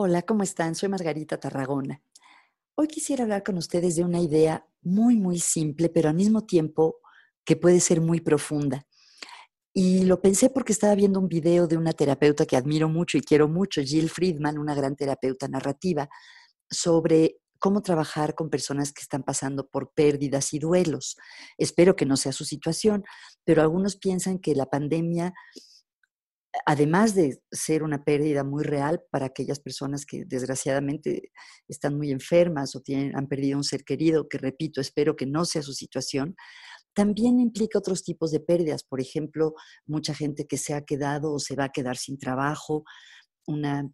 Hola, ¿cómo están? Soy Margarita Tarragona. Hoy quisiera hablar con ustedes de una idea muy, muy simple, pero al mismo tiempo que puede ser muy profunda. Y lo pensé porque estaba viendo un video de una terapeuta que admiro mucho y quiero mucho, Jill Friedman, una gran terapeuta narrativa, sobre cómo trabajar con personas que están pasando por pérdidas y duelos. Espero que no sea su situación, pero algunos piensan que la pandemia además de ser una pérdida muy real para aquellas personas que desgraciadamente están muy enfermas o tienen, han perdido un ser querido, que repito, espero que no sea su situación, también implica otros tipos de pérdidas. Por ejemplo, mucha gente que se ha quedado o se va a quedar sin trabajo, una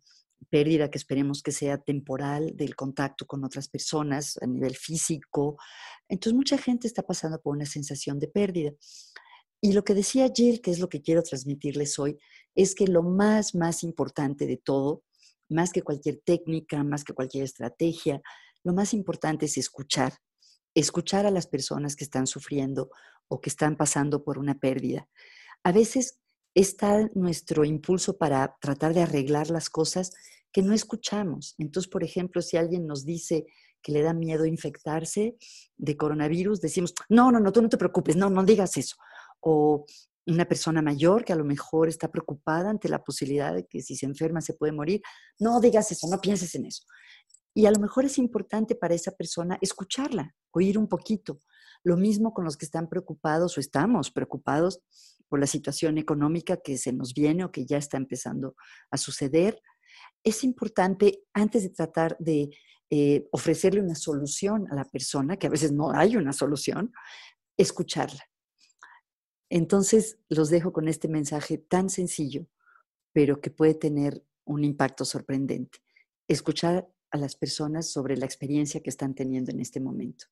pérdida que esperemos que sea temporal del contacto con otras personas a nivel físico. Entonces, mucha gente está pasando por una sensación de pérdida. Y lo que decía Jill, que es lo que quiero transmitirles hoy, es que lo más, más importante de todo, más que cualquier técnica, más que cualquier estrategia, lo más importante es escuchar, escuchar a las personas que están sufriendo o que están pasando por una pérdida. A veces está nuestro impulso para tratar de arreglar las cosas que no escuchamos. Entonces, por ejemplo, si alguien nos dice que le da miedo infectarse de coronavirus, decimos, no, no, no, tú no te preocupes, no, no digas eso o una persona mayor que a lo mejor está preocupada ante la posibilidad de que si se enferma se puede morir. No digas eso, no pienses en eso. Y a lo mejor es importante para esa persona escucharla, oír un poquito. Lo mismo con los que están preocupados o estamos preocupados por la situación económica que se nos viene o que ya está empezando a suceder. Es importante, antes de tratar de eh, ofrecerle una solución a la persona, que a veces no hay una solución, escucharla entonces, los dejo con este mensaje tan sencillo, pero que puede tener un impacto sorprendente. Escuchar a las personas sobre la experiencia que están teniendo en este momento.